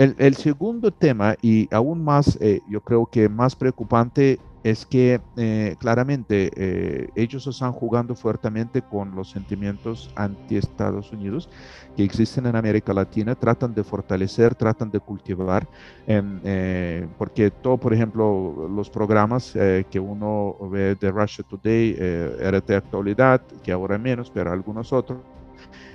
El, el segundo tema, y aún más, eh, yo creo que más preocupante, es que eh, claramente eh, ellos están jugando fuertemente con los sentimientos anti-Estados Unidos que existen en América Latina, tratan de fortalecer, tratan de cultivar, eh, porque todo, por ejemplo, los programas que uno ve de Russia Today, RT Actualidad, que ahora menos, pero algunos otros,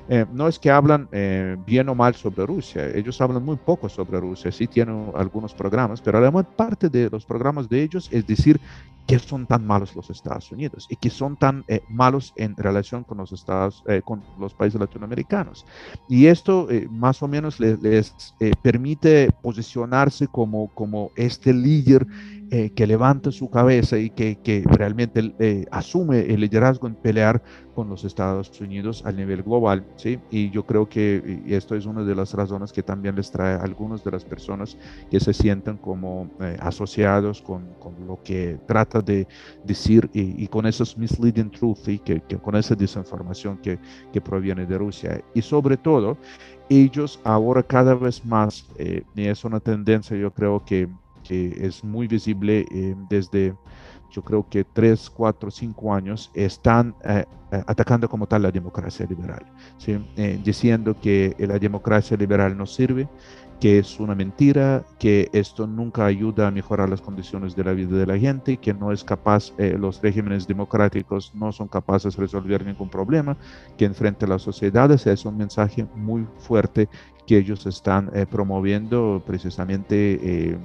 eh, no es que hablan eh, bien o mal sobre Rusia, ellos hablan muy poco sobre Rusia, sí tienen algunos programas, pero además parte de los programas de ellos es decir que son tan malos los Estados Unidos y que son tan eh, malos en relación con los Estados, con los países latinoamericanos. Y esto más o menos les, les permite posicionarse como, como este líder eh, que levanta su cabeza y que, que realmente eh, asume el liderazgo en pelear con los Estados Unidos a nivel global, ¿sí? Y yo creo que esto es una de las razones que también les trae a algunas de las personas que se sienten como eh, asociados con, con, lo que trata de decir y, con esos misleading truth y que, que, con esa desinformación que, que proviene de Rusia. Y sobre todo, ellos ahora cada vez más, y es una tendencia yo creo que que es muy visible eh, desde, yo creo que 3, 4, 5 años, están eh, eh, atacando como tal la democracia liberal, diciendo que la democracia liberal no sirve, que es una mentira, que esto nunca ayuda a mejorar las condiciones de la vida de la gente, que no es capaz, los regímenes democráticos no son capaces de resolver ningún problema que enfrente a las sociedades. Es un mensaje muy fuerte que ellos están promoviendo precisamente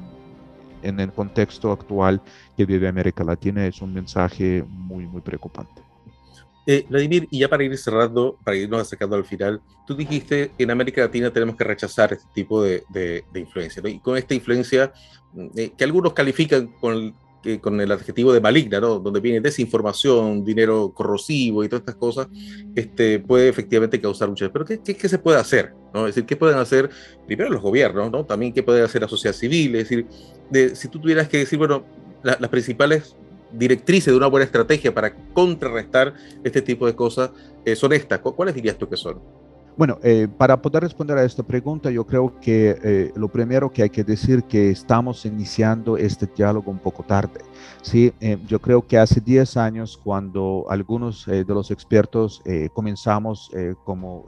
en el contexto actual que vive América Latina es un mensaje muy, muy preocupante. Eh, Vladimir, y ya para ir cerrando, para irnos acercando al final, tú dijiste que en América Latina tenemos que rechazar este tipo de, de, influencia, y con esta influencia eh, que algunos califican con con el adjetivo de maligna, ¿no? donde viene desinformación, dinero corrosivo y todas estas cosas, este, puede efectivamente causar mucho. Pero ¿qué, qué, se puede hacer? ¿no? Es decir, ¿qué pueden hacer primero los gobiernos? ¿no? También qué puede hacer la sociedad civil. Es decir, de, si tú tuvieras que decir, bueno, las principales directrices de una buena estrategia para contrarrestar este tipo de cosas eh, son estas, ¿cuáles dirías tú que son? Bueno, eh, para poder responder a esta pregunta, yo creo que eh, lo primero que hay que decir que estamos iniciando este diálogo un poco tarde. Sí, eh, yo creo que hace 10 años, cuando algunos de los expertos comenzamos como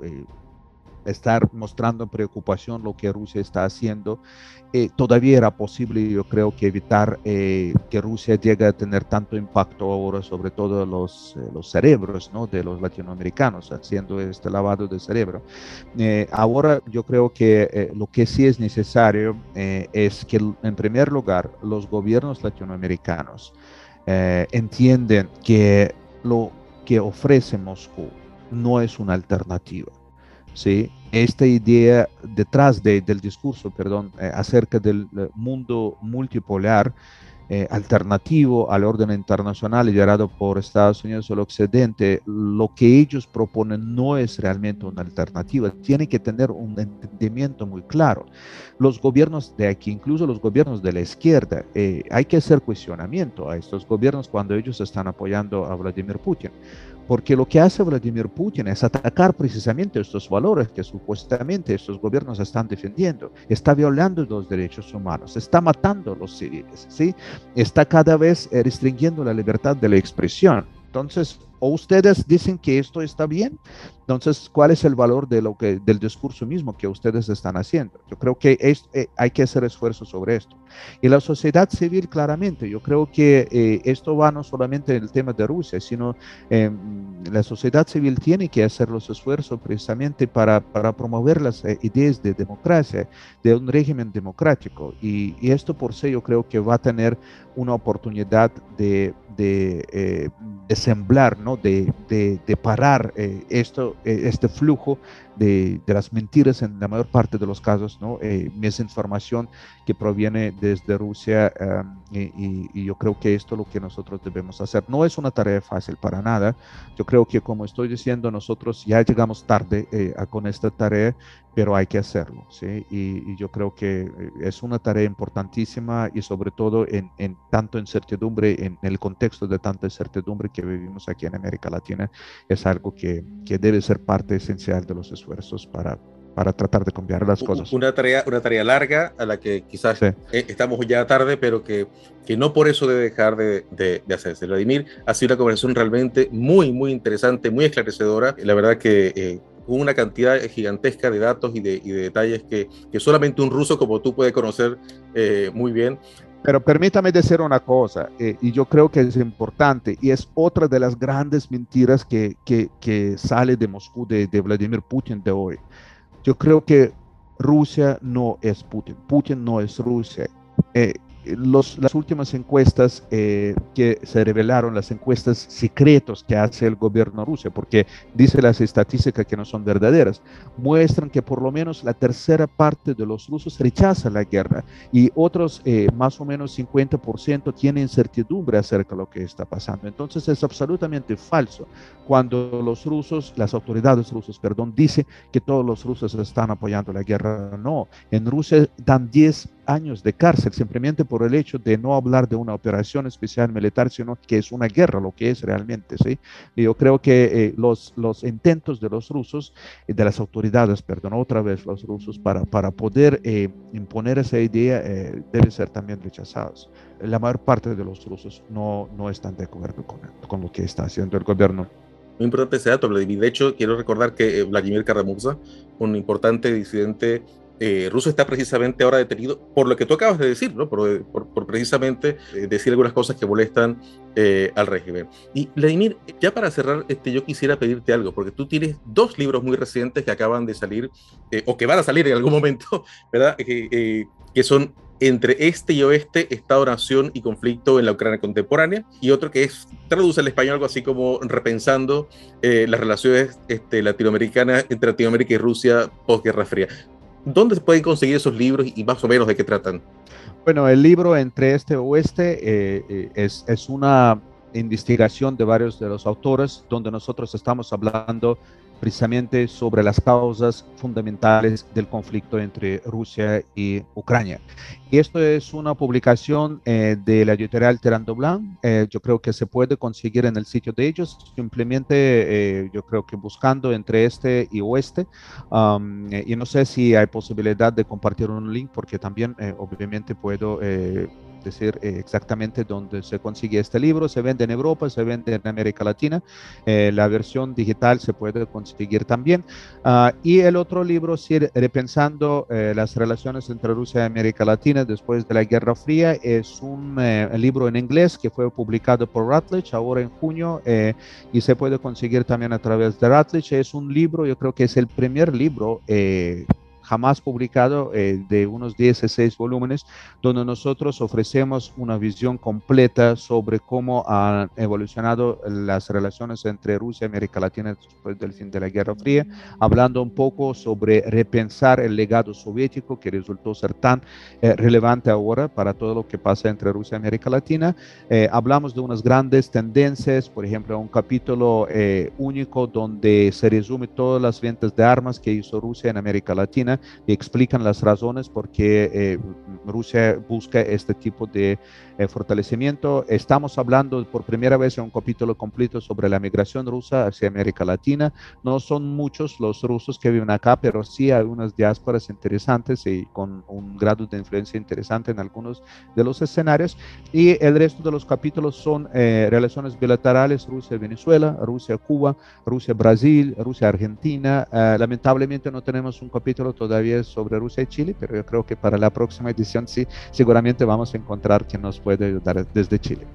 estar mostrando preocupación lo que Rusia está haciendo, eh, todavía era posible, yo creo que evitar eh, que Rusia llegue a tener tanto impacto ahora, sobre todo los, eh, los cerebros ¿no? de los latinoamericanos, haciendo este lavado de cerebro. ahora yo creo que lo que sí es necesario es que, en primer lugar, los gobiernos latinoamericanos entienden que lo que ofrece Moscú no es una alternativa ¿sí? Esta idea detrás del discurso, perdón, eh, acerca del eh, mundo multipolar eh, alternativo al orden internacional liderado por Estados Unidos o el Occidente, lo que ellos proponen no es realmente una alternativa, tiene que tener un entendimiento muy claro. Los gobiernos de aquí, incluso los gobiernos de la izquierda, hay que hacer cuestionamiento a estos gobiernos cuando ellos están apoyando a Vladimir Putin porque lo que hace Vladimir Putin es atacar precisamente estos valores que supuestamente estos gobiernos están defendiendo. Está violando los derechos humanos, está matando a los civiles, ¿sí? está cada vez eh, restringiendo la libertad de la expresión. Entonces, o ustedes dicen que esto está bien, entonces, ¿cuál es el valor de lo que, del discurso mismo que ustedes están haciendo? Yo creo que eh, hay que hacer esfuerzo sobre esto. Y la sociedad civil, claramente, yo creo que eh, esto va no solamente en el tema de Rusia, sino em, la sociedad civil tiene que hacer los esfuerzos precisamente para, para promover las eh, ideas de democracia, de un régimen democrático. Y, esto por sí yo creo que va a tener una oportunidad de, de, de semblar, ¿no? de, de parar esto eh, este flujo de, las mentiras en la mayor parte de los casos, ¿no? Eh, información que proviene desde Rusia y, yo creo que esto es lo que nosotros debemos hacer. No es una tarea fácil para nada. Yo creo que como estoy diciendo, nosotros ya llegamos tarde eh, con esta tarea, pero hay que hacerlo, ¿sí? Y, yo creo que eh, es una tarea importantísima y sobre todo en, en tanto incertidumbre, en el contexto de tanta incertidumbre que vivimos aquí en América Latina, es algo que, que debe ser parte esencial de los esfuerzos para, para tratar de cambiar las cosas. Una tarea, una tarea larga a la que quizás eh, estamos ya tarde, pero que, que no por eso debe dejar de, de, hacerse. Vladimir, ha sido una conversación realmente muy, muy interesante, muy esclarecedora. La verdad que eh, una cantidad gigantesca de datos y de, y de detalles que, que, solamente un ruso como tú puede conocer eh, muy bien. Pero permítame decir una cosa, eh, y yo creo que es importante, y es otra de las grandes mentiras que, que, que sale de Moscú, de, de, Vladimir Putin de hoy. Yo creo que Rusia no es Putin, Putin no es Rusia. Eh, las últimas encuestas eh, que se revelaron, las encuestas secretos que hace el gobierno ruso, porque dice las estadísticas que no son verdaderas, muestran que por lo menos la tercera parte de los rusos rechaza la guerra y otros eh, más o menos 50% tienen incertidumbre acerca de lo que está pasando. Entonces es absolutamente falso cuando los rusos, las autoridades rusas, perdón, dicen que todos los rusos están apoyando la guerra. No, en Rusia dan 10 años de cárcel simplemente por el hecho de no hablar de una operación especial militar, sino que es una guerra, lo que es realmente, ¿sí? Y yo creo que eh, los, los intentos de los rusos, eh, de las autoridades, perdón, otra vez los rusos, para, para poder eh, imponer esa idea deben ser también rechazados. La mayor parte de los rusos no, no están de acuerdo con, con lo que está haciendo el gobierno muy importante ese dato, Vladimir. De hecho, quiero recordar que Vladimir Karamurza, un importante disidente eh, ruso está precisamente ahora detenido por lo que tú acabas de decir, ¿no? por, por, precisamente eh, decir algunas cosas que molestan eh, al régimen. Y Vladimir, ya para cerrar, este, yo quisiera pedirte algo, porque tú tienes dos libros muy recientes que acaban de salir, o que van a salir en algún momento, ¿verdad? que son entre este y oeste, Estado-Nación y conflicto en la Ucrania contemporánea, y otro que es, traduce al español algo así como repensando las relaciones este, latinoamericanas entre Latinoamérica y Rusia posguerra fría. ¿Dónde se pueden conseguir esos libros y más o menos de qué tratan? Bueno, el libro Entre Este Oeste eh, eh, es, es, una investigación de varios de los autores donde nosotros estamos hablando precisamente sobre las causas fundamentales del conflicto entre Rusia y Ucrania. Y esto es una publicación eh, de la editorial Terando Blanc. Eh, yo creo que se puede conseguir en el sitio de ellos. Simplemente, eh, yo creo que buscando entre este y oeste. Um, y no sé si hay posibilidad de compartir un link porque también, obviamente, puedo decir eh, exactamente dónde se consigue este libro. Se vende en Europa, se vende en América Latina. Eh, la versión digital se puede conseguir también. Ah, y el otro libro, sí, repensando eh, las relaciones entre Rusia y América Latina después de la Guerra Fría, es un libro en inglés que fue publicado por Routledge ahora en junio y se puede conseguir también a través de Routledge. Es un libro, yo creo que es el primer libro jamás publicado eh, de unos 16 volúmenes, donde nosotros ofrecemos una visión completa sobre cómo han evolucionado las relaciones entre Rusia y América Latina después del fin de la Guerra Fría, hablando un poco sobre repensar el legado soviético que resultó ser tan eh, relevante ahora para todo lo que pasa entre Rusia y América Latina. Eh, hablamos de unas grandes tendencias, por ejemplo, un capítulo único donde se resume todas las ventas de armas que hizo Rusia en América Latina y explican las razones por qué eh, Rusia busca este tipo de eh, fortalecimiento. Estamos hablando por primera vez en un capítulo completo sobre la migración rusa hacia América Latina. No son muchos los rusos que viven acá, pero sí hay unas diásporas interesantes y con un grado de influencia interesante en algunos de los escenarios. Y el resto de los capítulos son eh, relaciones bilaterales Rusia-Venezuela, Rusia-Cuba, Rusia-Brasil, Rusia-Argentina. lamentablemente no tenemos un capítulo todavía sobre Rusia y Chile, pero yo creo que para la próxima edición sí, seguramente vamos a encontrar que nos puede ayudar desde Chile.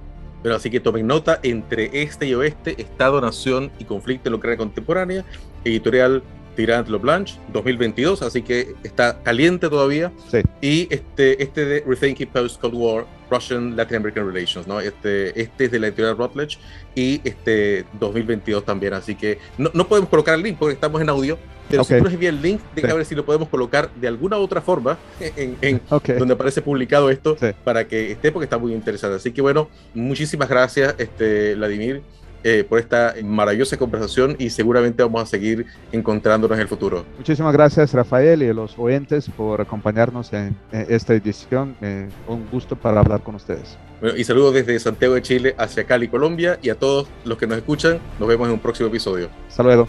Pero así que tomen nota, entre este y oeste, Estado, Nación y Conflicto en la Ucrania Contemporánea, editorial Tirant Lo Blanche 2022, así que está caliente todavía. Sí. Y este, este de Rethinking Post-Cold War, Russian Latin American Relations, ¿no? Este, este es de la editorial Routledge y este 2022 también, así que no, no podemos colocar el link porque estamos en audio, pero si tú el link, déjame ver si lo podemos colocar de alguna otra forma en, donde aparece publicado esto para que esté, porque está muy interesante. Así que bueno, muchísimas gracias, este, Vladimir. Eh, por esta maravillosa conversación y seguramente vamos a seguir encontrándonos en el futuro. Muchísimas gracias Rafael y a los oyentes por acompañarnos en, esta edición. Eh, un gusto para hablar con ustedes. Bueno, y saludos desde Santiago de Chile hacia Cali, Colombia y a todos los que nos escuchan. Nos vemos en un próximo episodio. Hasta luego.